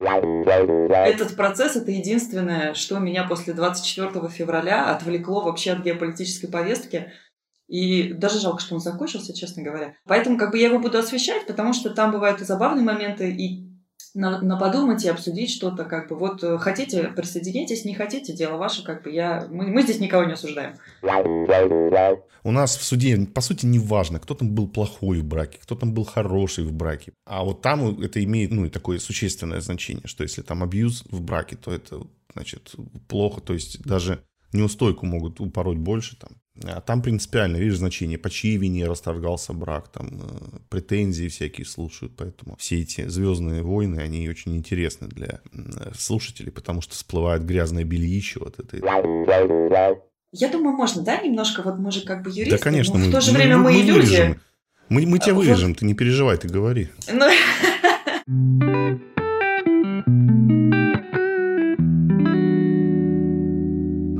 Этот процесс — это единственное, что меня после 24 февраля отвлекло вообще от геополитической повестки. И даже жалко, что он закончился, честно говоря. Поэтому как бы я его буду освещать, потому что там бывают и забавные моменты, и на, на подумать и обсудить что-то, как бы, вот э, хотите, присоединяйтесь, не хотите, дело ваше, как бы, я, мы, мы здесь никого не осуждаем. У нас в суде, по сути, не важно, кто там был плохой в браке, кто там был хороший в браке, а вот там это имеет, ну, такое существенное значение, что если там абьюз в браке, то это, значит, плохо, то есть даже неустойку могут упороть больше там, там принципиально, видишь, значение, по чьей вине расторгался брак, там э, претензии всякие слушают, поэтому все эти звездные войны, они очень интересны для слушателей, потому что всплывает грязное бельище вот это. Я думаю, можно, да, немножко, вот мы же как бы юристы, да, конечно, но мы, в то же мы, время мы, мы и люди. Вырежем. Мы, мы тебя Вот. вырежем, ты не переживай, ты говори. Ну,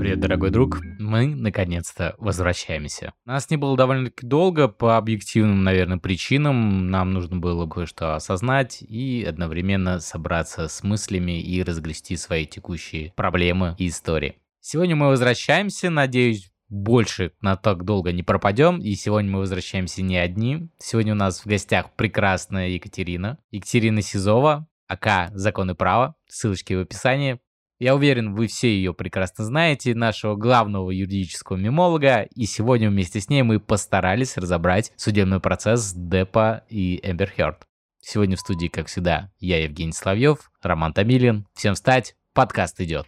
Привет, дорогой друг. Мы, наконец-то, возвращаемся. Нас не было довольно-таки долго по объективным, наверное, причинам. Нам нужно было кое-что осознать и одновременно собраться с мыслями и разгрести свои текущие проблемы и истории. Сегодня мы возвращаемся, надеюсь, больше на так долго не пропадем. И сегодня мы возвращаемся не одни. Сегодня у нас в гостях прекрасная Екатерина. Екатерина Сизова, АК «Закон и право». Ссылочки в описании. Я уверен, вы все ее прекрасно знаете, нашего главного юридического мемолога, и сегодня вместе с ней мы постарались разобрать судебный процесс Депа и Эмбер Хёрд. Сегодня в студии, как всегда, я, Евгений Славьев, Роман Томилин. Всем встать, подкаст идет.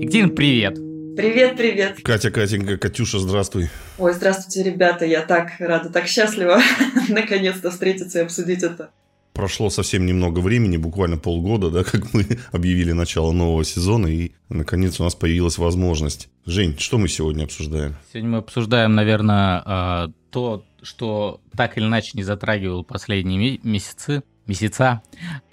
Екатерина, привет! привет, привет. Катя, Катенька, Катюша, здравствуй. Ой, здравствуйте, ребята, я так рада, так счастлива наконец-то встретиться и обсудить это. Прошло совсем немного времени, буквально полгода, да, как мы объявили начало нового сезона, и наконец у нас появилась возможность. Жень, что мы сегодня обсуждаем? Сегодня мы обсуждаем, наверное, э, то, что так или иначе не затрагивал последние месяцы, месяца.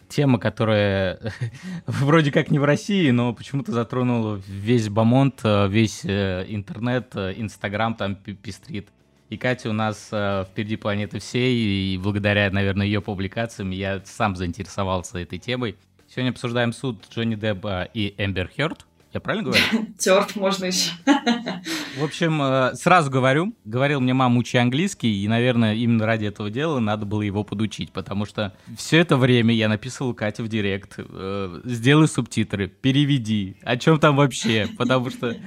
Тема, которая вроде как не в России, но почему-то затронула весь бомонд, э, весь э, интернет, э, Инстаграм там пестрит. И Катя у нас э, впереди планеты всей, и благодаря, наверное, ее публикациям я сам заинтересовался этой темой. Сегодня обсуждаем суд Джонни Деппа и Эмбер Хёрд. Я правильно говорю? Терт можно еще. В общем, э, сразу говорю, говорил мне мама, учи английский, и, наверное, именно ради этого дела надо было его подучить, потому что все это время я написывал Кате в директ, э, сделай субтитры, переведи, о чем там вообще, потому что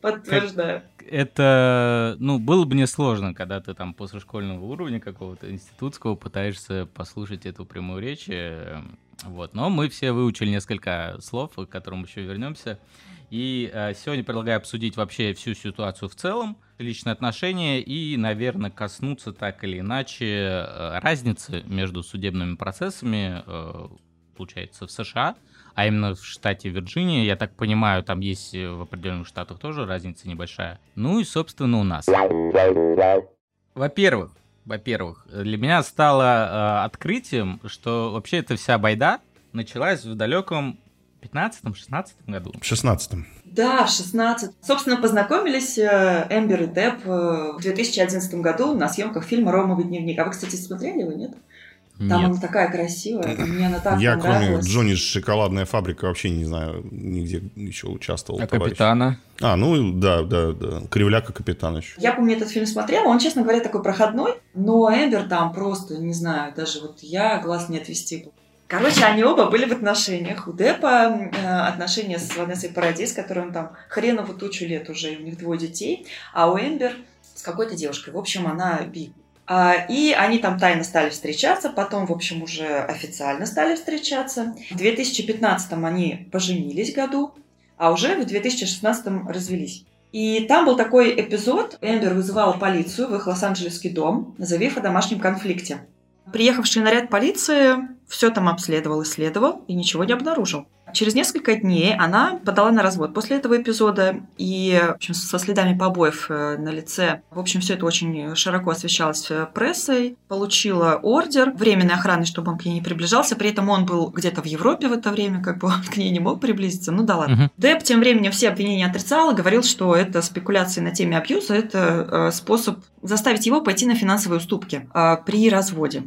Подтверждаю. Это, ну, было бы несложно, когда ты там после школьного уровня какого-то институтского пытаешься послушать эту прямую речь, э, вот, но мы все выучили несколько слов, к которым еще вернемся, и э, сегодня предлагаю обсудить вообще всю ситуацию в целом, личные отношения и, наверное, коснуться так или иначе э, разницы между судебными процессами, э, получается, в США, а именно в штате Вирджиния. Я так понимаю, там есть э, в определенных штатах тоже разница небольшая. Ну и, собственно, у нас. Во-первых, во-первых, для меня стало э, открытием, что вообще эта вся байда началась в далеком 15-16 году. В шестнадцатом. Да, в 16. Собственно, познакомились э, Эмбер и Депп э, в 2011 году на съемках фильма «Ромовый дневник». А вы, кстати, смотрели его, нет? Там Нет. она такая красивая, мне она так Я, кроме понравилась. Джонни Шоколадная фабрика, вообще не знаю, нигде еще участвовал. А товарищ. капитана? А, ну да, да, да. Кривляка капитан еще. Я помню, этот фильм смотрела, он, честно говоря, такой проходной, но Эмбер там просто, не знаю, даже вот я глаз не отвести был. Короче, они оба были в отношениях. У Деппа э, отношения с Ванессой Парадис, которой он там хреново тучу лет уже, и у них двое детей, а у Эмбер с какой-то девушкой. В общем, она би. А, и они там тайно стали встречаться, потом, в общем, уже официально стали встречаться. В 2015 они поженились году, а уже в 2016 развелись. И там был такой эпизод. Эмбер вызывала полицию в их Лос-Анджелесский дом, заявив о домашнем конфликте. Приехавший наряд полиции все там обследовал, исследовал и ничего не обнаружил. Через несколько дней она подала на развод после этого эпизода и в общем, со следами побоев э, на лице. В общем, все это очень широко освещалось э, прессой. Получила ордер временной охраны, чтобы он к ней не приближался. При этом он был где-то в Европе в это время, как бы он к ней не мог приблизиться. Ну да ладно. Мгм. Депп тем временем все обвинения отрицал и говорил, что это спекуляции на теме абьюза, это э, способ заставить его пойти на финансовые уступки при разводе.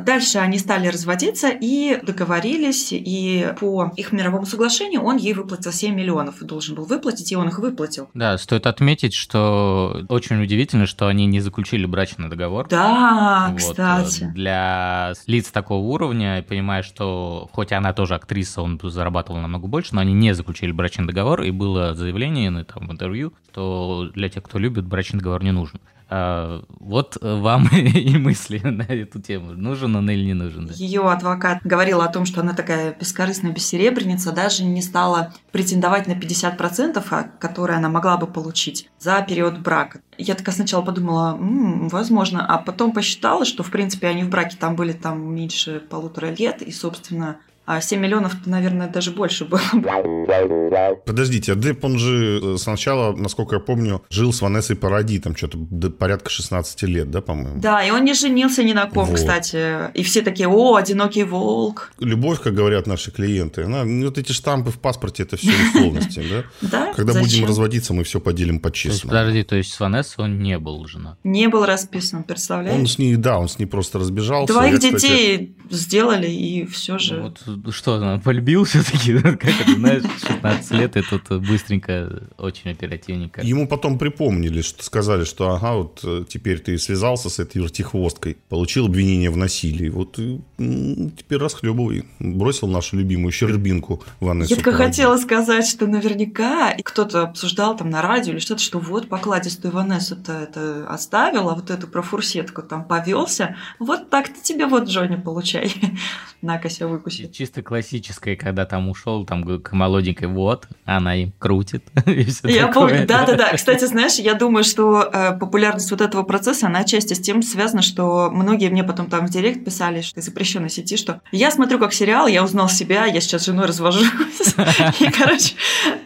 Дальше они стали разводиться и договорились, и по их мировому соглашению он ей выплатил 7 миллионов, должен был выплатить, и он их выплатил. Да, стоит отметить, что очень удивительно, что они не заключили брачный договор. Да, Вот, кстати. Для лиц такого уровня, понимая, что хоть она тоже актриса, он зарабатывал намного больше, но они не заключили брачный договор, и было заявление ну, там, интервью, что для тех, кто любит, брачный договор не нужен. А, вот э, вам и мысли на эту тему. Нужен он или не нужен. да. Ее адвокат говорил о том, что она такая бескорыстная бессеребреница, даже не стала претендовать на 50%, а, которые она могла бы получить за период брака. Я такая сначала подумала, «М, возможно, а потом посчитала, что, в принципе, они в браке там были там меньше полутора лет, и, собственно, а 7 миллионов, наверное, даже больше было. Подождите, а Депп, он же э, сначала, насколько я помню, жил с Ванессой Паради, там что-то до порядка 16 лет, да, по-моему? Да, и он не женился ни на ком, Вот. кстати. И все такие, о, одинокий волк. Любовь, как говорят наши клиенты, она, ну, вот эти штампы в паспорте, это все условности, да? Да? Когда будем разводиться, мы все поделим То есть, по-честному. подожди, то есть с Ванессой он не был женат. Не был расписан, Он представляешь? с ней, да, он с ней просто разбежался. Двоих детей сделали, и все же. Что, он полюбил все-таки? Как это, знаешь, 16 лет, и тут быстренько, очень оперативненько. Ему потом припомнили, что сказали, что ага, вот э, теперь ты связался с этой вертихвосткой, получил обвинение в насилии, вот и, м, теперь расхлебывай. Бросил нашу любимую щербинку Ванессу Я только хотела сказать, что наверняка кто-то обсуждал там на радио или что-то, что вот покладистую Ванессу-то это оставил, а вот эту профурсетку там повелся. Вот так-то тебе вот, Джонни, получай. На-ка себя выкуси. Чисто классическое, когда там ушел, там к молоденькой, вот, она им крутит. Я такое. помню, да-да-да. Кстати, знаешь, я думаю, что э, популярность вот этого процесса, она отчасти с тем связана, что многие мне потом там в директ писали, что из запрещенной сети, что я смотрю как сериал, я узнал себя, я сейчас с женой развожусь. И, короче,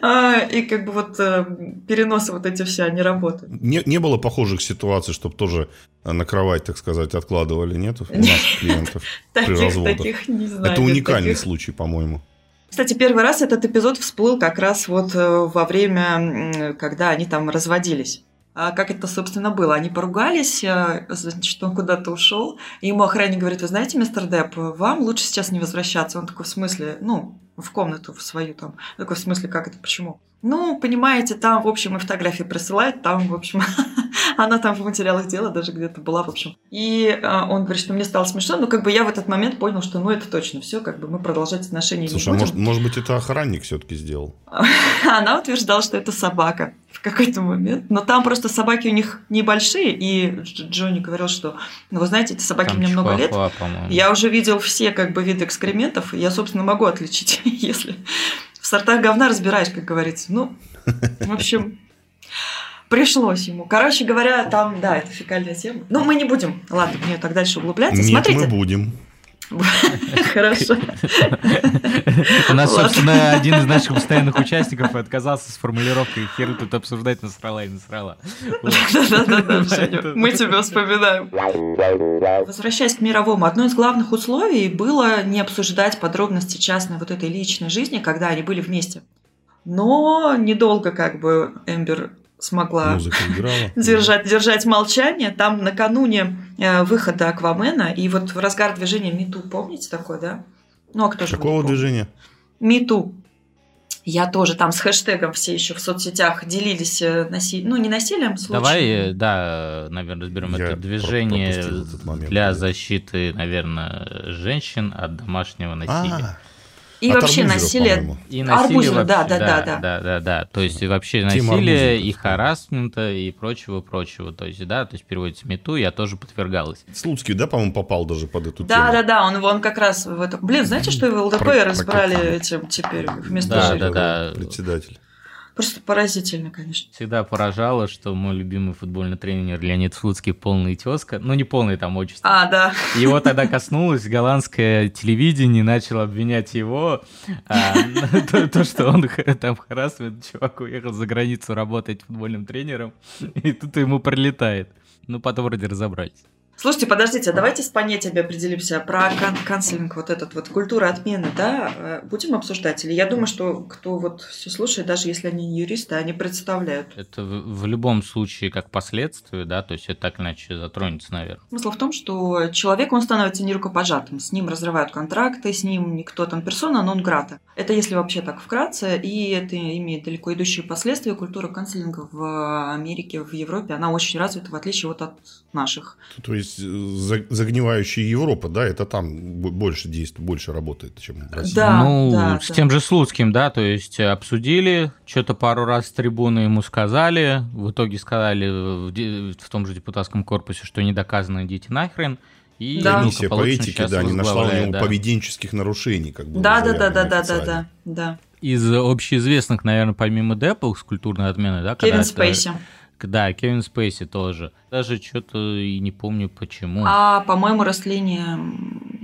э, и как бы вот э, переносы вот эти все, они работают. Не, не было похожих ситуаций, чтобы тоже на кровать, так сказать, откладывали, нет? У наших клиентов. Таких, разводах. таких не знаю. Это нет таких. случай, по-моему. Кстати, первый раз этот эпизод всплыл как раз вот э, во время, когда они там разводились. А как это, собственно, было? Они поругались, э, значит, он куда-то ушел, и ему охранник говорит, вы знаете, мистер Депп, вам лучше сейчас не возвращаться. Он такой, в смысле, ну, в комнату в свою там. Такой, в смысле, как это, почему? Ну, понимаете, там, в общем, и фотографии присылает, там, в общем, она там в материалах дела даже где-то была, в общем. И э, он говорит, что мне стало смешно, но как бы я в этот момент понял, что ну это точно все, как бы мы продолжать отношения Слушай, а не будем. может, может быть, это охранник все-таки сделал? Она утверждала, что это собака в какой-то момент. Но там просто собаки у них небольшие, и Дж- Джонни говорил, что, ну, вы знаете, эти собаки Там мне много лет. Я уже видел все как бы виды экскрементов, и я, собственно, могу отличить, если в сортах говна разбираешь, как говорится. Ну, в общем, пришлось ему. Короче говоря, там, да, это фекальная тема. Ну, мы не будем, ладно, мне так дальше углубляться. Нет, Смотрите. мы будем. Хорошо. У нас, собственно, один из наших постоянных участников отказался с формулировкой «хер тут обсуждать насрала и насрала». Да-да-да, мы тебя вспоминаем. Возвращаясь к мировому, одно из главных условий было не обсуждать подробности частной вот этой личной жизни, когда они были вместе. Но недолго как бы Эмбер смогла держать, держать молчание. Там накануне э, выхода Аквамена, и вот в разгар движения Миту, помните такое, да? Ну, а кто же Какого движения? Миту. Я тоже там с хэштегом все еще в соцсетях делились насилием, ну не насилием, случаем. Давай, э, да, наверное, разберем Я это движение момент, для да. защиты, наверное, женщин от домашнего насилия. А, И от вообще Арбузова, насилие. по-моему. И насилие да, вообще, да, да, да. да, да, да. То есть вообще Тема насилие Арбузина, и харасмента и прочего, прочего. То есть, да, то есть переводится мету, я тоже подвергалась. Слуцкий, да, по-моему, попал даже под эту Да, тему? да, да, он, он как раз в этом. Блин, знаете, что его ЛДП Про- разбрали про- этим теперь вместо Да, жили? да, да. Председатель. Просто поразительно, конечно. Всегда поражало, что мой любимый футбольный тренер Леонид Слуцкий полный тезка. Ну, не полный там отчество. А, да. Его тогда коснулось голландское телевидение, начал обвинять его, а, то, то, что он там харасмент, чувак уехал за границу работать футбольным тренером, и тут ему прилетает. Ну, потом вроде разобрались. Слушайте, подождите, давайте с понятиями определимся про кан- канцелинг, вот этот вот культура отмены, да, э, будем обсуждать? Или я думаю, что кто вот все слушает, даже если они не юристы, они представляют. Это в, в любом случае как последствие, да, то есть это так иначе затронется, наверное. Смысл в том, что человек, он становится нерукопожатым, с ним разрывают контракты, с ним никто там персона, нон грата. Это если вообще так вкратце, и это имеет далеко идущие последствия. Культура канцелинга в Америке, в Европе, она очень развита, в отличие вот от наших. То есть за- загнивающая Европа, да, это там бо- больше действует, больше работает, чем в России. Да, ну, да, с да. тем же Слуцким, да, то есть э, обсудили, что-то пару раз с трибуны ему сказали, в итоге сказали в, в том же депутатском корпусе, что не доказано, идите нахрен. И Да. Комиссия по этике, да, не нашла у него да. поведенческих нарушений, как бы. Да, да, да, да, да, да, да, да. Из общеизвестных, наверное, помимо Деппа с культурной отменой, да? когда Кевин это- Спейси. Да, Кевин Спейси тоже. Даже что-то и не помню почему. А, по-моему, растление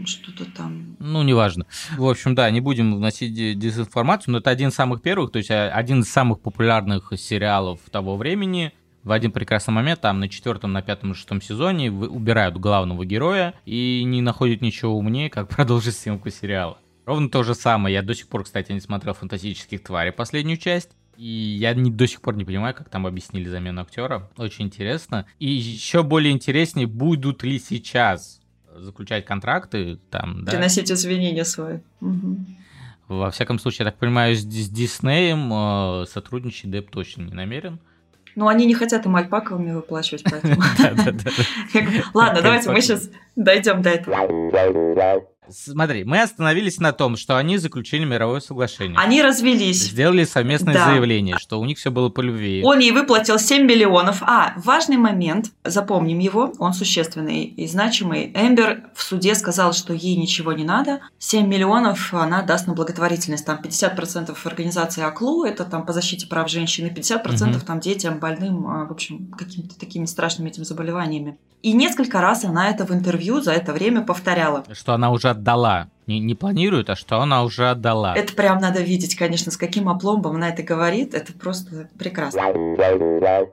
что-то там. Ну, неважно. В общем, да, не будем вносить де- дезинформацию, но это один из самых первых, то есть а, один из самых популярных сериалов того времени. В один прекрасный момент, там на четвертом, на пятом, на шестом сезоне убирают главного героя и не находят ничего умнее, как продолжить съемку сериала. Ровно то же самое. Я до сих пор, кстати, не смотрел «Фантастических тварей» последнюю часть. И я не, до сих пор не понимаю, как там объяснили замену актера. Очень интересно. И еще более интереснее, будут ли сейчас заключать контракты там, да? Приносить извинения свои. Мгм. Во всяком случае, я так понимаю, с, с Диснеем э, сотрудничать Деп точно не намерен. Ну, они не хотят им альпаковыми выплачивать, поэтому. Ладно, давайте мы сейчас дойдем до этого. Смотри, мы остановились на том, что они заключили мировое соглашение. Они развелись. Сделали совместное Да. заявление, что у них все было по любви. Он ей выплатил 7 миллионов. А, важный момент, запомним его, он существенный и значимый. Эмбер в суде сказал, что ей ничего не надо. 7 миллионов она даст на благотворительность. Там 50% организации АКЛУ, это там по защите прав женщин, и 50% Мгм. там детям, больным, а, в общем, какими-то такими страшными этими заболеваниями. И несколько раз она это в интервью за это время повторяла. Что она уже отдала. Не, не планирует, а что она уже отдала. Это прям надо видеть, конечно, с каким опломбом она это говорит. Это просто прекрасно.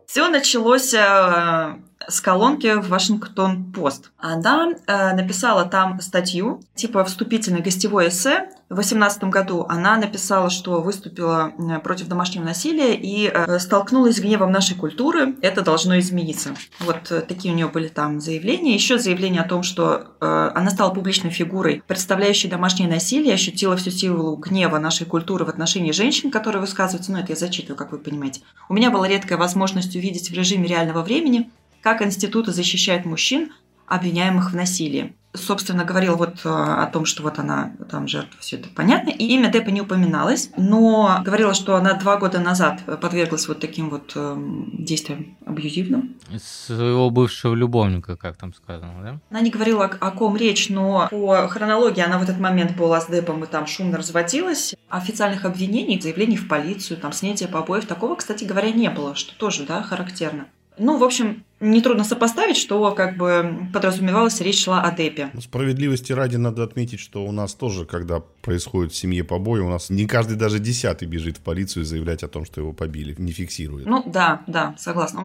Все началось э, с колонки в Вашингтон Пост. Она э, написала там статью, типа вступительное гостевое эссе. В 2018 году она написала, что выступила э, против домашнего насилия и э, столкнулась с гневом нашей культуры. Это должно измениться. Вот такие у нее были там заявления. Еще заявление о том, что она стала публичной фигурой, представляющей домашнее насилие, ощутила всю силу гнева нашей культуры в отношении женщин, которые высказываются. Ну, это я зачитываю, как вы понимаете. У меня была редкая возможность увидеть в режиме реального времени, как институты защищают мужчин, обвиняемых в насилии. Собственно, говорил вот э, о том, что вот она там жертва, все это понятно. И имя Деппа не упоминалось, но говорила, что она два года назад подверглась вот таким вот эм, действиям абьюзивным. Своего бывшего любовника, как там сказано, да? Она не говорила, о ком речь, но по хронологии она в этот момент была с Депом и там шумно разводилась. Официальных обвинений, заявлений в полицию, там снятия побоев, такого, кстати говоря, не было, что тоже, да, характерно. Ну, в общем, нетрудно сопоставить, что как бы подразумевалось, речь шла о Депе. Ну, справедливости ради надо отметить, что у нас тоже, когда происходит в семье побои, у нас не каждый даже десятый бежит в полицию заявлять о том, что его побили, не фиксирует. Ну, да, да, согласна.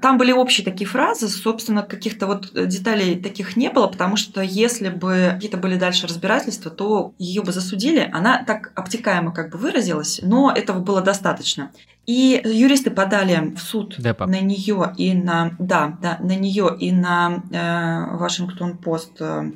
Там были общие такие фразы, собственно, каких-то вот деталей таких не было, потому что если бы какие-то были дальше разбирательства, то ее бы засудили. Она так обтекаемо как бы выразилась, но этого было достаточно. И юристы подали в суд Деппа. на нее и на, да, да, на нее и на э, Вашингтон Пост э,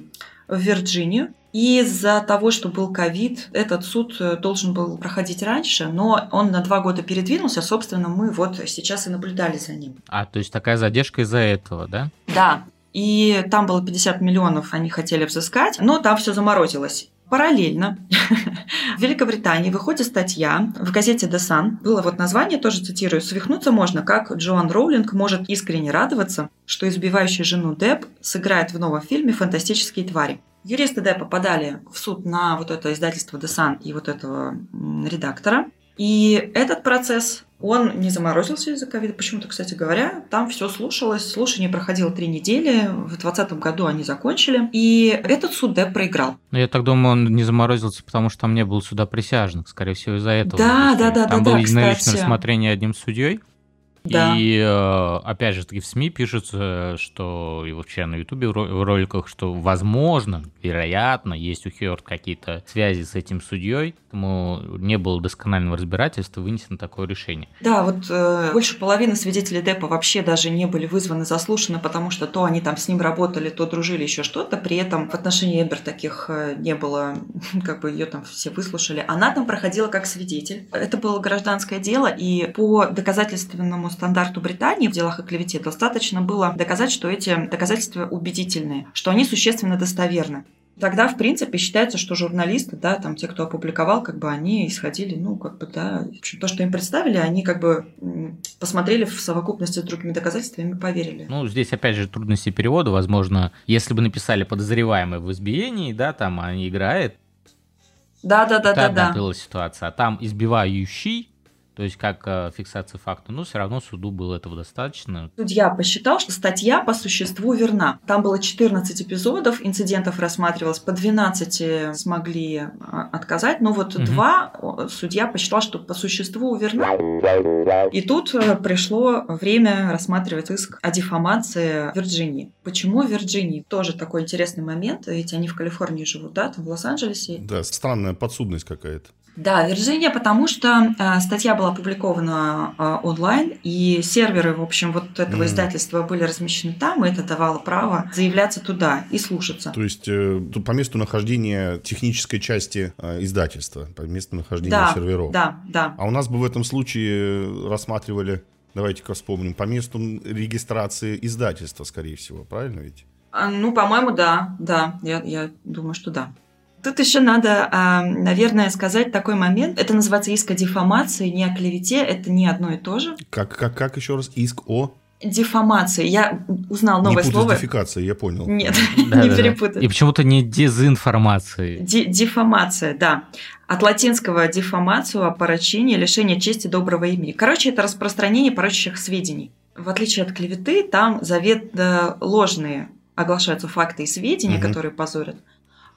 в Вирджинию. Из-за того, что был ковид, этот суд э, должен был проходить раньше, но он на два года передвинулся. Собственно, мы вот сейчас и наблюдали за ним. А, то есть такая задержка из-за этого, да? Да, и там было 50 миллионов, они хотели взыскать, но там все заморозилось. Параллельно в Великобритании выходит статья в газете The Sun. Было вот название, тоже цитирую. «Свихнуться можно, как Джоан Роулинг может искренне радоваться, что избивающая жену Депп сыграет в новом фильме «Фантастические твари». Юристы Деппа подали в суд на вот это издательство The Sun и вот этого редактора. И этот процесс, он не заморозился из-за ковида. Почему-то, кстати говоря, там все слушалось. Слушание проходило три недели. В 2020 году они закончили. И этот суд Депп проиграл. Ну, я так думаю, он не заморозился, потому что там не было суда присяжных, скорее всего, из-за этого. Да, да, да, Там да, было да, единоличное кстати. рассмотрение одним судьей. Да. И э, опять же таки в СМИ пишется, что и вообще на Ютубе в роликах, что возможно, вероятно, есть у Хёрд какие-то связи с этим судьей, поэтому не было досконального разбирательства, вынесено такое решение. Да, вот э, больше половины свидетелей Деппа вообще даже не были вызваны, заслушаны, потому что то они там с ним работали, то дружили, еще что-то. При этом в отношении Эмбер таких э, не было, как бы ее там все выслушали. Она там проходила как свидетель. Это было гражданское дело, и по доказательственному стандарту Британии в делах о клевете достаточно было доказать, что эти доказательства убедительные, что они существенно достоверны. Тогда, в принципе, считается, что журналисты, да, там те, кто опубликовал, как бы они исходили, ну, как бы, да, то, что им представили, они как бы посмотрели в совокупности с другими доказательствами и поверили. Ну, здесь, опять же, трудности перевода. Возможно, если бы написали подозреваемый в избиении, да, там они играет. Да, да, да, да, да. была ситуация. А там избивающий то есть как э, фиксация факта, но все равно суду было этого достаточно. Судья посчитал, что статья по существу верна. Там было 14 эпизодов, инцидентов рассматривалось, по 12 смогли а, отказать, но вот угу. два судья посчитал, что по существу верна. И тут э, пришло время рассматривать иск о дефамации Вирджинии. Почему Вирджинии? Тоже такой интересный момент, ведь они в Калифорнии живут, да, там в Лос-Анджелесе. Да, странная подсудность какая-то. Да, Вирджиния, потому что э, статья была опубликована э, онлайн, и серверы, в общем, вот этого mm. издательства были размещены там, и это давало право заявляться туда и слушаться. То есть э, по месту нахождения технической части э, издательства, по месту нахождения да, серверов. Да, да. А у нас бы в этом случае рассматривали, давайте-ка вспомним, по месту регистрации издательства, скорее всего, правильно ведь? А, ну, по-моему, да, да, я, я думаю, что да. Тут еще надо, а, наверное, сказать такой момент. Это называется иск о дефамации, не о клевете. Это не одно и то же. Как, как, как еще раз? Иск о дефамации. Я узнал новое не слово. дефикация, я понял. Нет, не перепутать. И почему-то не дезинформации. Дефамация, да. От латинского дефамацию, опорочение, лишение чести доброго имени. Короче, это распространение порочащих сведений. В отличие от клеветы, там завет ложные оглашаются факты и сведения, которые позорят.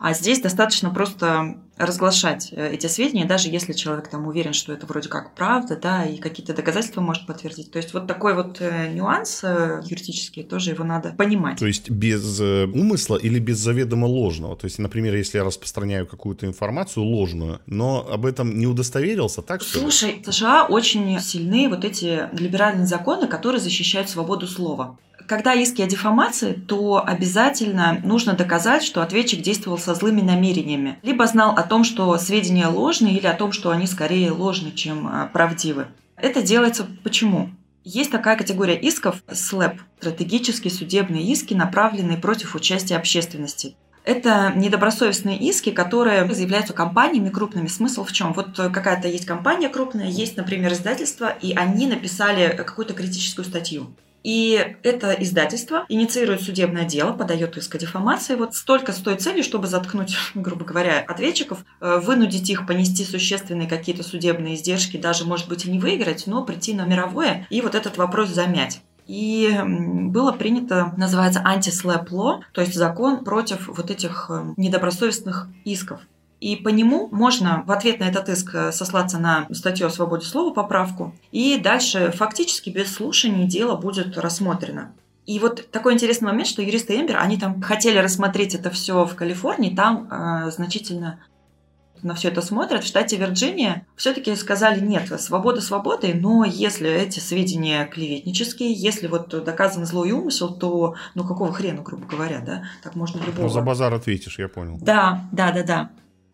А здесь достаточно просто разглашать э, эти сведения, даже если человек там уверен, что это вроде как правда, да, и какие-то доказательства может подтвердить. То есть вот такой вот э, нюанс э, юридический, тоже его надо понимать. То есть без умысла или без заведомо ложного? То есть, например, если я распространяю какую-то информацию ложную, но об этом не удостоверился, так что Слушай, в США очень сильны вот эти либеральные законы, которые защищают свободу слова. Когда иски о дефамации, то обязательно нужно доказать, что ответчик действовал со злыми намерениями, либо знал о том, что сведения ложные, или о том, что они скорее ложны, чем а, правдивы. Это делается почему? Есть такая категория исков СЛЭП – стратегические судебные иски, направленные против участия общественности. Это недобросовестные иски, которые заявляются компаниями крупными. Смысл в чем? Вот какая-то есть компания крупная, есть, например, издательство, и они написали какую-то критическую статью. И это издательство инициирует судебное дело, подает иск о дефамации вот столько с той целью, чтобы заткнуть, грубо говоря, ответчиков, э, вынудить их понести существенные какие-то судебные издержки, даже, может быть, и не выиграть, но прийти на мировое и вот этот вопрос замять. И было принято, называется анти-слэп law, то есть закон против вот этих э, недобросовестных исков. И по нему можно в ответ на этот иск э, сослаться на статью о свободе слова, поправку, и дальше фактически без слушаний дело будет рассмотрено. И вот такой интересный момент, что юристы Эмбер, они там хотели рассмотреть это все в Калифорнии, там э, значительно на все это смотрят. В штате Вирджиния все-таки сказали нет, свобода свободой, но если эти сведения клеветнические, если вот доказан злой умысел, то ну какого хрена, грубо говоря, да, так можно любого. Ну, за базар ответишь, я понял. Да, да, да, да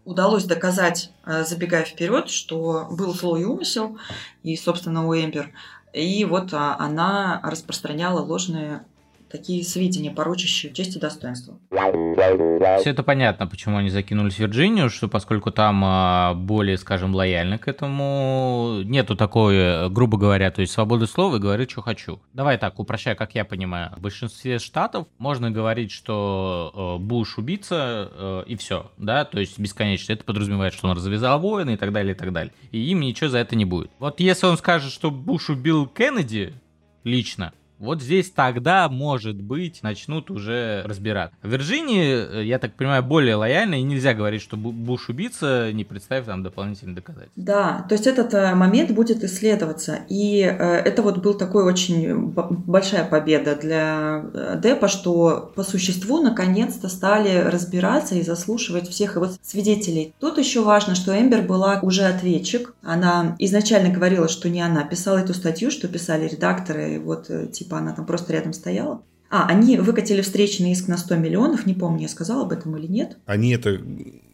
удалось доказать, э, забегая вперед, что был злой умысел, и, собственно, у Эмбер. И вот а, она распространяла ложные такие сведения, порочащие честь и достоинство. Все это понятно, почему они закинулись в Вирджинию, что поскольку там а, более, скажем, лояльны к этому, нету такой, грубо говоря, то есть свободы слова и говорю, что хочу. Давай так, упрощай, как я понимаю. В большинстве штатов можно говорить, что э, Буш убийца э, и все, да, то есть бесконечно. Это подразумевает, что он развязал войны и так далее, и так далее. И им ничего за это не будет. Вот если он скажет, что Буш убил Кеннеди лично, Вот здесь тогда, может быть, начнут уже разбирать. В Вирджинии, э, я так понимаю, более лояльно, и нельзя говорить, что Буш убийца, не представив там дополнительных доказательств. Да, то есть этот э, момент будет исследоваться. И э, это вот был такой очень большая победа для Депа, что по существу наконец-то стали разбираться и заслушивать всех его свидетелей. Тут еще важно, что Эмбер была уже ответчик. Она изначально говорила, что не она писала эту статью, что писали редакторы, вот типа типа она там просто рядом стояла. А, они выкатили встречный иск на 100 миллионов, не помню, я сказала об этом или нет. Они это...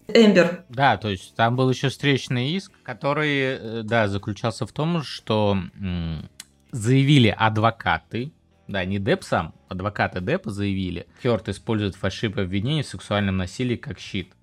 Эмбер. Да, то есть там был еще встречный иск, который, э, да, заключался в том, что м- заявили адвокаты, да, не Деп сам, адвокаты Депа заявили, Хёрд использует фальшивое обвинение в сексуальном насилии как щит.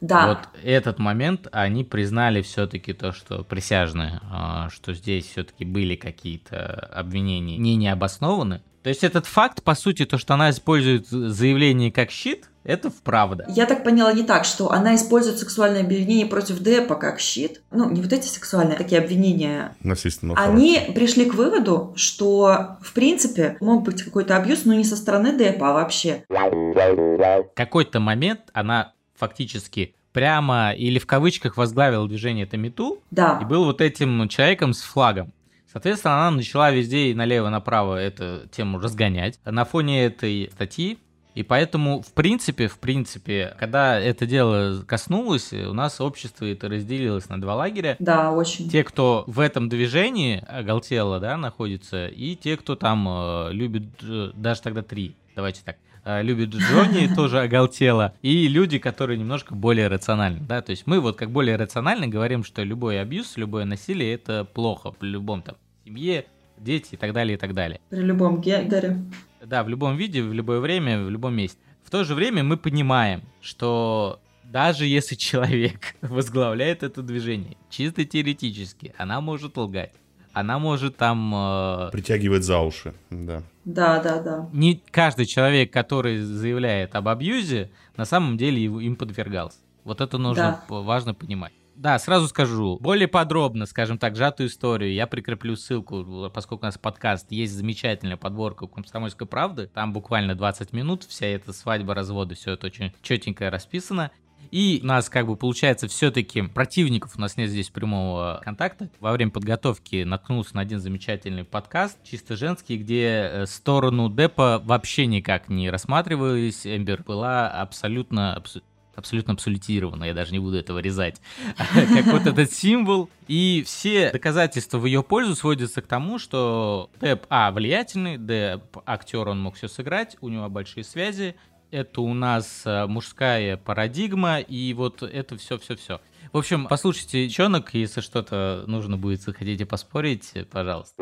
Да. Вот этот момент они признали все-таки то, что присяжные, а, что здесь все-таки были какие-то обвинения не необоснованы. То есть этот факт, по сути, то, что она использует заявление как щит, это вправда. Я так поняла не так, что она использует сексуальное обвинение против Депа как щит. Ну, не вот эти сексуальные, а такие обвинения. Насильственного Они характера. пришли к выводу, что, в принципе, мог быть какой-то абьюз, но не со стороны Депа, а вообще. В какой-то момент она фактически прямо или в кавычках возглавила движение Тамиту Да. и был вот этим человеком с флагом. Соответственно, она начала везде и налево-направо эту тему разгонять на фоне этой статьи. И поэтому, в принципе, в принципе, когда это дело коснулось, у нас общество это разделилось на два лагеря. Да, очень. Те, кто в этом движении оголтело, да, находится, и те, кто там э, любит, э, даже тогда три, давайте так, любит Джонни, тоже оголтело, и люди, которые немножко более рациональны, да, то есть мы вот как более рационально говорим, что любой абьюз, любое насилие это плохо в любом там семье, дети и так далее, и так далее. При любом гендере. Да, в любом виде, в любое время, в любом месте. В то же время мы понимаем, что даже если человек возглавляет это движение, чисто теоретически, она может лгать. Она может там... э, Притягивает за уши, да. Да, да, да. не каждый человек, который заявляет об абьюзе, на самом деле его- им подвергался. Вот это нужно Да. важно понимать. Да, сразу скажу, более подробно, скажем так, сжатую историю, я прикреплю ссылку, поскольку у нас подкаст, есть замечательная подборка у «Комсомольской правды», там буквально 20 минут, вся эта свадьба, разводы, все это очень четенько расписано. И у нас, как бы, получается, все-таки противников у нас нет здесь прямого контакта. Во время подготовки наткнулся на один замечательный подкаст, чисто женский, где э, сторону Депа вообще никак не рассматривались. Эмбер была абсолютно, абсо- абсолютно абсолютирована, я даже не буду этого резать, как вот этот символ. И все доказательства в ее пользу сводятся к тому, что Деп, а, влиятельный, Деп, актер, он мог все сыграть, у него большие связи, это у нас э, мужская парадигма, и вот это все-все-все. В общем, послушайте девчонок, если что-то нужно будет, хотите поспорить, пожалуйста.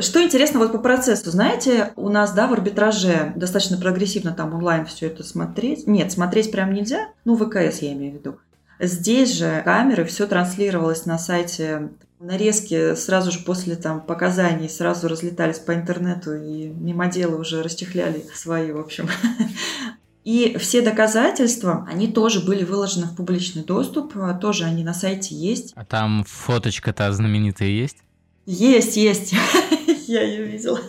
Что интересно вот по процессу, знаете, у нас, да, в арбитраже достаточно прогрессивно там онлайн все это смотреть. Нет, смотреть прям нельзя, ну, ВКС я имею в виду. Здесь же камеры, все транслировалось на сайте. Нарезки сразу же после там показаний сразу разлетались по интернету, и мимоделы уже расчехляли свои, в общем. И все доказательства, они тоже были выложены в публичный доступ, а, тоже они на сайте есть. А там фоточка-то знаменитая есть? Есть, есть. Я ее видела.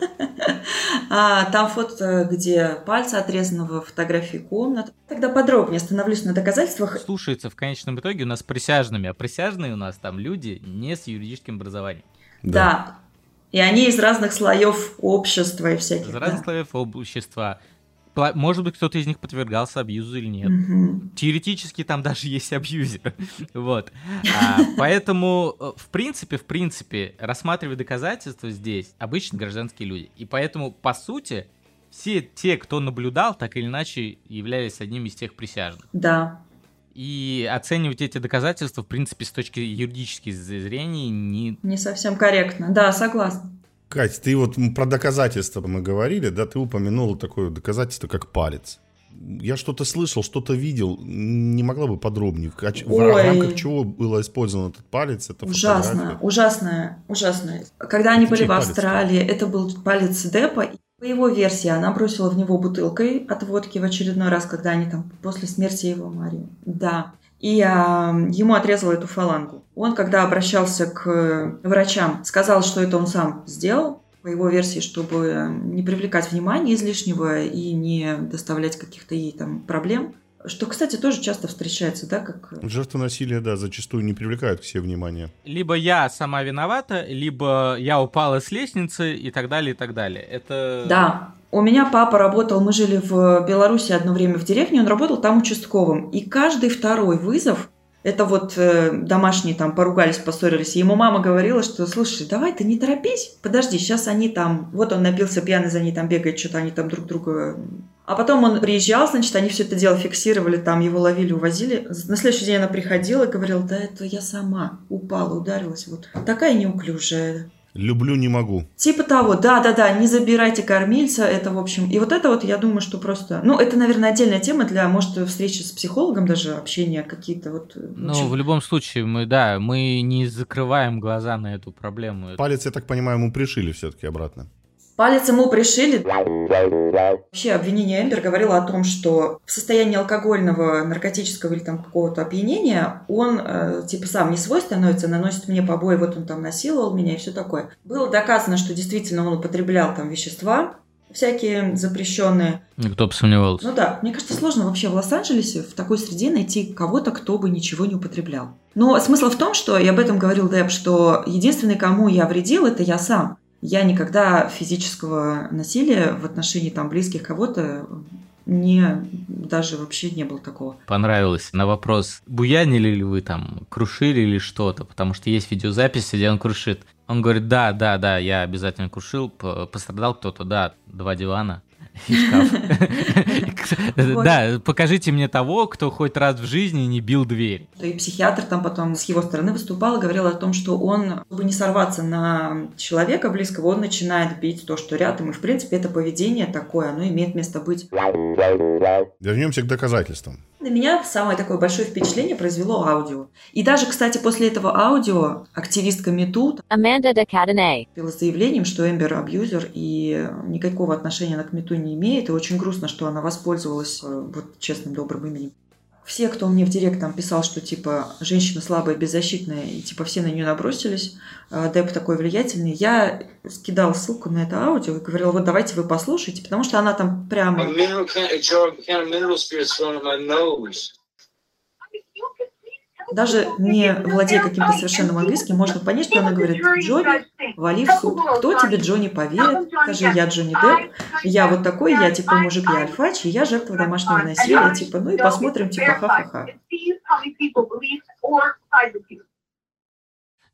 А, там фото, где пальцы отрезанного фотографии комнат. Тогда подробнее остановлюсь на доказательствах. Слушается в конечном итоге у нас присяжными, а присяжные у нас там люди не с юридическим образованием. Да. И они из разных слоев общества и всяких. Из да. разных слоев общества. Может быть, кто-то из них подвергался абьюзу или нет. Мгм. Теоретически там даже есть абьюзер. Вот. А, поэтому, э, в принципе, в принципе, рассматривая доказательства здесь, обычно гражданские люди. И поэтому, по сути, все те, кто наблюдал, так или иначе являлись одним из тех присяжных. Да. И оценивать эти доказательства, в принципе, с точки юридической зрения, не... Не совсем корректно. Да, согласна. Кать, ты вот про доказательства мы говорили, да, ты упомянула такое доказательство, как палец. Я что-то слышал, что-то видел, не могла бы подробнее, в, кач- в Ой. рамках чего было использован этот палец, это Ужасно, фотография. ужасно, ужасно. Когда они Это были чей в палец? Австралии, это был палец Депа. По его версии, она бросила в него бутылкой от водки в очередной раз, когда они там после смерти его Марии. Да. И а, ему отрезала эту фалангу. Он, когда обращался к врачам, сказал, что это он сам сделал. по его версии, чтобы не привлекать внимания излишнего и не доставлять каких-то ей там проблем. Что, кстати, тоже часто встречается, да, как... Жертвы насилия, да, зачастую не привлекают к себе внимания. Либо я сама виновата, либо я упала с лестницы и так далее, и так далее. Это... Да, у меня папа работал, мы жили в Беларуси одно время в деревне, он работал там участковым. И каждый второй вызов это вот э, домашние там поругались, поссорились. Ему мама говорила, что, слушай, давай ты не торопись, подожди, сейчас они там, вот он напился пьяный, за ней там бегает, что-то они там друг друга... А потом он приезжал, значит, они все это дело фиксировали, там его ловили, увозили. На следующий день она приходила и говорила, да это я сама упала, ударилась, вот такая неуклюжая. Люблю, не могу. Типа того, да-да-да, не забирайте кормильца, это, в общем... И вот это вот, я думаю, что просто... Ну, это, наверное, отдельная тема для, может, встречи с психологом даже, общения какие-то вот... Ну, в, в любом случае, мы, да, мы не закрываем глаза на эту проблему. Палец, я так понимаю, ему пришили все-таки обратно. Палец ему пришили. Вообще обвинение Эмбер говорило о том, что в состоянии алкогольного, наркотического или там какого-то опьянения он э, типа сам не свой становится, наносит мне побои, вот он там насиловал меня и все такое. Было доказано, что действительно он употреблял там вещества, всякие запрещенные. Никто бы сомневался. Ну да, мне кажется, сложно вообще в Лос-Анджелесе в такой среде найти кого-то, кто бы ничего не употреблял. Но смысл в том, что, я об этом говорил Дэб, что единственный, кому я вредил, это я сам. Я никогда физического насилия в отношении там близких кого-то не даже вообще не было такого. Понравилось. На вопрос, буянили ли вы там, крушили или что-то, потому что есть видеозапись, где он крушит. Он говорит, да, да, да, я обязательно крушил, пострадал кто-то, да, два дивана и шкаф. Да, покажите мне того, кто хоть раз в жизни не бил дверь. И психиатр там потом с его стороны выступал и говорил о том, что он, чтобы не сорваться на человека близкого, он начинает бить то, что рядом. И, в принципе, это поведение такое, оно имеет место быть. Вернемся к доказательствам. На меня самое такое большое впечатление произвело аудио. И даже, кстати, после этого аудио активистка МИТУ была заявлением, что Эмбер абьюзер и никакого отношения она к МИТУ не имеет. И очень грустно, что она воспользовалась э, вот честным, добрым именем все, кто мне в директ там писал, что типа женщина слабая, беззащитная, и типа все на нее набросились, а, Деп такой влиятельный, я скидал ссылку на это аудио и говорила, вот давайте вы послушайте, потому что она там прямо... Даже не владея каким-то совершенным английским, можно понять, что она говорит, Джонни, вали в суд. Кто тебе, Джонни, поверит? Скажи, я Джонни Депп, я вот такой, я типа мужик, я альфач, и я жертва домашнего насилия, типа, ну и посмотрим, типа, ха-ха-ха.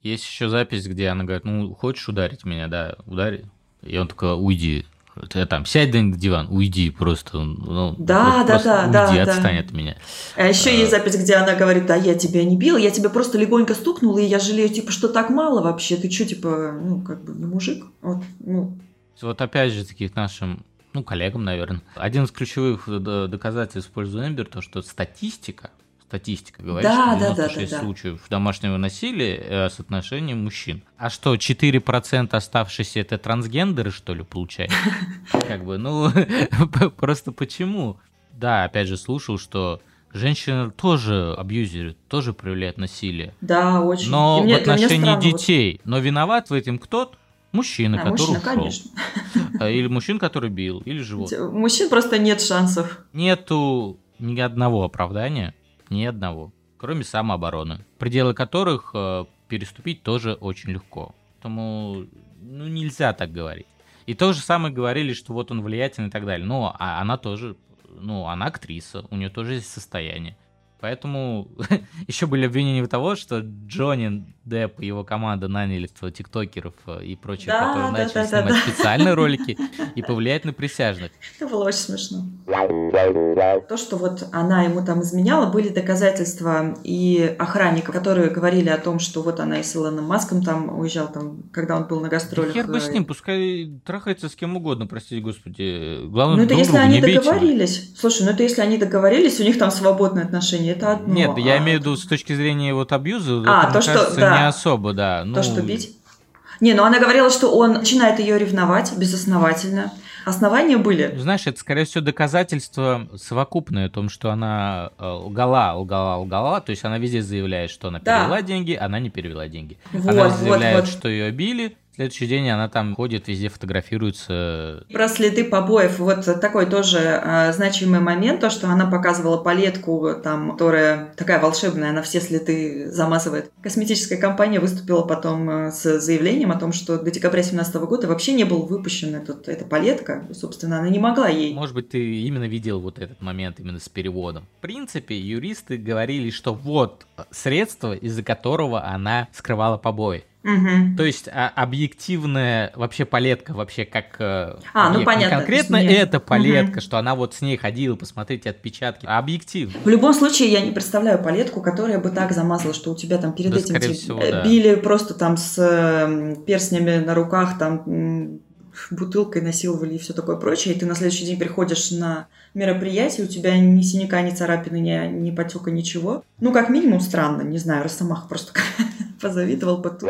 Есть еще запись, где она говорит, ну, хочешь ударить меня, да, удари. И он такой, уйди. Ты там сядь на диван, уйди просто. Ну, да, да, да, уйди, да, отстань да. от меня. А еще а... есть запись, где она говорит, да, я тебя не бил, я тебя просто легонько стукнула, и я жалею, типа, что так мало вообще. Ты что, типа, ну, как бы, не мужик? Вот, ну. вот опять же таки нашим ну, коллегам, наверное. Один из ключевых доказательств в пользу Эмбер, то, что статистика статистика говорит, да, что 96 да, да, да, случаев домашнего насилия э, с отношением мужчин. А что, 4% оставшиеся это трансгендеры, что ли, получается? Как бы, ну, просто почему? Да, опять же, слушал, что женщины тоже абьюзеры, тоже проявляют насилие. Да, очень. Но в отношении детей. Но виноват в этом кто-то? Мужчина, а, который мужчина, ушел. конечно. Или мужчин, который бил, или живот. Мужчин просто нет шансов. Нету ни одного оправдания ни одного, кроме самообороны, пределы которых э, переступить тоже очень легко. Поэтому ну, нельзя так говорить. И то же самое говорили, что вот он влиятельный и так далее. Но а она тоже, ну, она актриса, у нее тоже есть состояние. Поэтому еще были обвинения в того, что Джонни Депп и его команда наняли тиктокеров э, и прочих, Да, которые да, начали да, снимать да. специальные ролики и повлиять на присяжных. Это было очень смешно. То, что вот она ему там изменяла, были доказательства и охранников, которые говорили о том, что вот она и с Илоном Маском там уезжал, там, когда он был на гастролях. хер бы с э, ним, пускай трахается с кем угодно, простите господи. Главное, Ну, это если они договорились. Слушай, ну это если они договорились, у них там свободные отношения, это одно. Нет, я а имею в виду с точки зрения вот абьюза, А, это, то, что- кажется, да. не особо, да. Ну, То, что бить. Не, ну она говорила, что он начинает ее ревновать безосновательно. Основания были. Знаешь, это, скорее всего, доказательство совокупное о том, что она э, лгала, лгала, лгала. То есть она везде заявляет, что она Да. перевела деньги, она не перевела деньги. Вот, она вот, заявляет, вот. что ее били, Следующий день она там ходит, везде фотографируется. Про следы побоев. Вот такой тоже э, значимый момент, то, что она показывала палетку, там, которая такая волшебная, она все следы замазывает. Косметическая компания выступила потом э, с заявлением о том, что до декабря 2017 года вообще не был выпущен этот, эта палетка. Собственно, она не могла ей. Может быть, ты именно видел вот этот момент именно с переводом. В принципе, юристы говорили, что вот средство, из-за которого она скрывала побои. Угу. То есть а, объективная вообще палетка, вообще как э, а, ну, понятно. Не конкретно Нет. эта палетка, угу. что она вот с ней ходила, посмотреть отпечатки, а объективно. В любом случае, я не представляю палетку, которая бы так замазала, что у тебя там перед да, этим скорее всего, да. били просто там с э, перстнями на руках, там бутылкой насиловали и все такое прочее, и ты на следующий день приходишь на мероприятие, у тебя ни синяка, ни царапины, ни, ни потека, ничего. Ну, как минимум, странно, не знаю, Росомах просто позавидовал бы тут.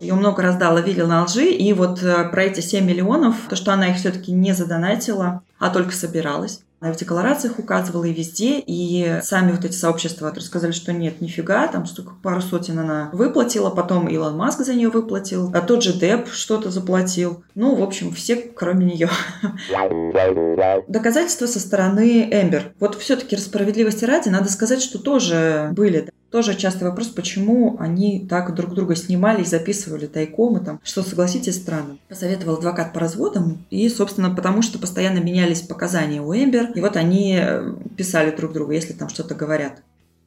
Ее много раз да, ловили на лжи, и вот э, про эти 7 миллионов, то, что она их все-таки не задонатила, а только собиралась. Она в декларациях указывала и везде, и сами вот эти сообщества рассказали, что нет, нифига, там столько пару сотен она выплатила, потом Илон Маск за нее выплатил, а тот же Деп что-то заплатил. Ну, в общем, все, кроме нее. Доказательства со стороны Эмбер. Вот все-таки справедливости ради, надо сказать, что тоже были тоже частый вопрос, почему они так друг друга снимали и записывали тайком, и там, что, согласитесь, странно. Посоветовал адвокат по разводам, и, собственно, потому что постоянно менялись показания у Эмбер, и вот они э, писали друг другу, если там что-то говорят.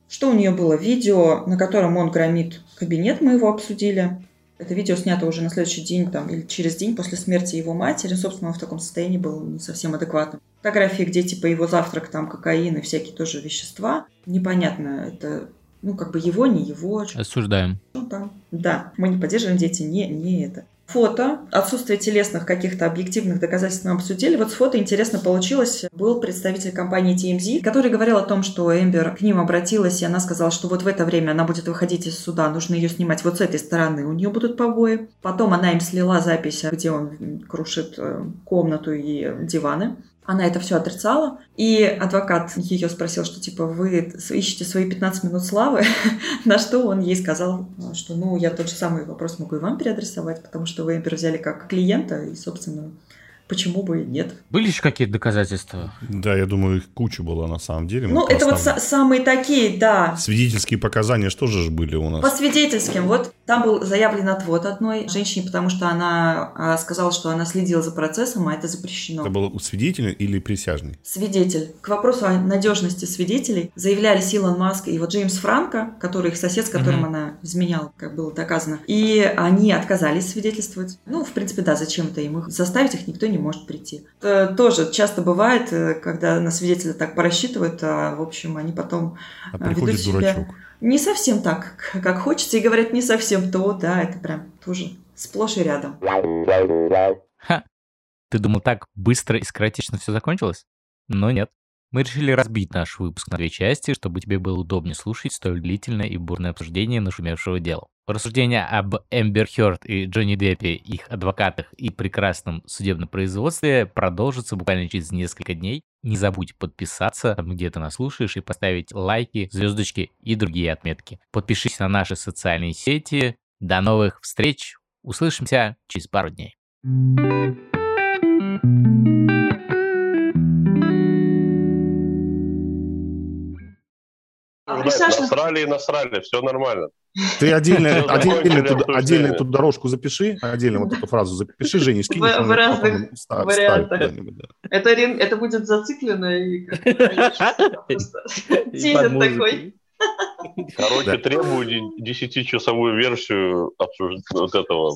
Что у нее было? Видео, на котором он громит кабинет, мы его обсудили. Это видео снято уже на следующий день там, или через день после смерти его матери. Собственно, он в таком состоянии был не совсем адекватным. Фотографии, где типа его завтрак, там кокаин и всякие тоже вещества. Непонятно, это ну, как бы его, не его. Осуждаем. Ну, да. да, мы не поддерживаем дети, не, не это. Фото, отсутствие телесных каких-то объективных доказательств мы обсудили. Вот с фото интересно получилось. Был представитель компании TMZ, который говорил о том, что Эмбер к ним обратилась, и она сказала, что вот в это время она будет выходить из суда, нужно ее снимать вот с этой стороны, у нее будут побои. Потом она им слила запись, где он крушит э, комнату и диваны. Она это все отрицала. И адвокат ее спросил, что типа вы ищете свои 15 минут славы, на что он ей сказал, что ну я тот же самый вопрос могу и вам переадресовать, потому что вы взяли как клиента, и, собственно, почему бы и нет. Были еще какие-то доказательства? Да, я думаю, их куча была на самом деле. Ну, это вот самые такие, да. Свидетельские показания что же были у нас? По свидетельским. Вот там был заявлен отвод одной женщине, потому что она а, сказала, что она следила за процессом, а это запрещено. Это был свидетель или присяжный? Свидетель. К вопросу о надежности свидетелей заявляли Илон Маск и вот Джеймс Франко, который их сосед, с которым mm-hmm. она изменяла, как было доказано. И они отказались свидетельствовать. Ну, в принципе, да, зачем-то им их заставить их никто не может прийти. Это тоже часто бывает, э, когда на свидетеля так порассчитывают, а в общем они потом а э, ведут себя дурачок. не совсем так, как хочется, и говорят не совсем то, да, это прям тоже сплошь и рядом. Ха. Ты думал, так быстро и скоротечно все закончилось? Но нет. Мы решили разбить наш выпуск на две части, чтобы тебе было удобнее слушать столь длительное и бурное обсуждение нашумевшего дела. Рассуждения об Эмбер Хёрд и Джонни Деппе, их адвокатах и прекрасном судебном производстве продолжатся буквально через несколько дней. Не забудь подписаться, где ты нас слушаешь, и поставить лайки, звездочки и другие отметки. Подпишись на наши социальные сети. До новых встреч. Услышимся через пару дней. А насрали и насрали, все нормально. Ты отдельно, отдельно, эту, отдельно эту дорожку запиши, отдельно вот эту фразу запиши, Женя, скинь. В, в разных вариантах. Это, это будет зациклено и тизер такой. Короче, требую десятичасовую версию обсуждения вот этого.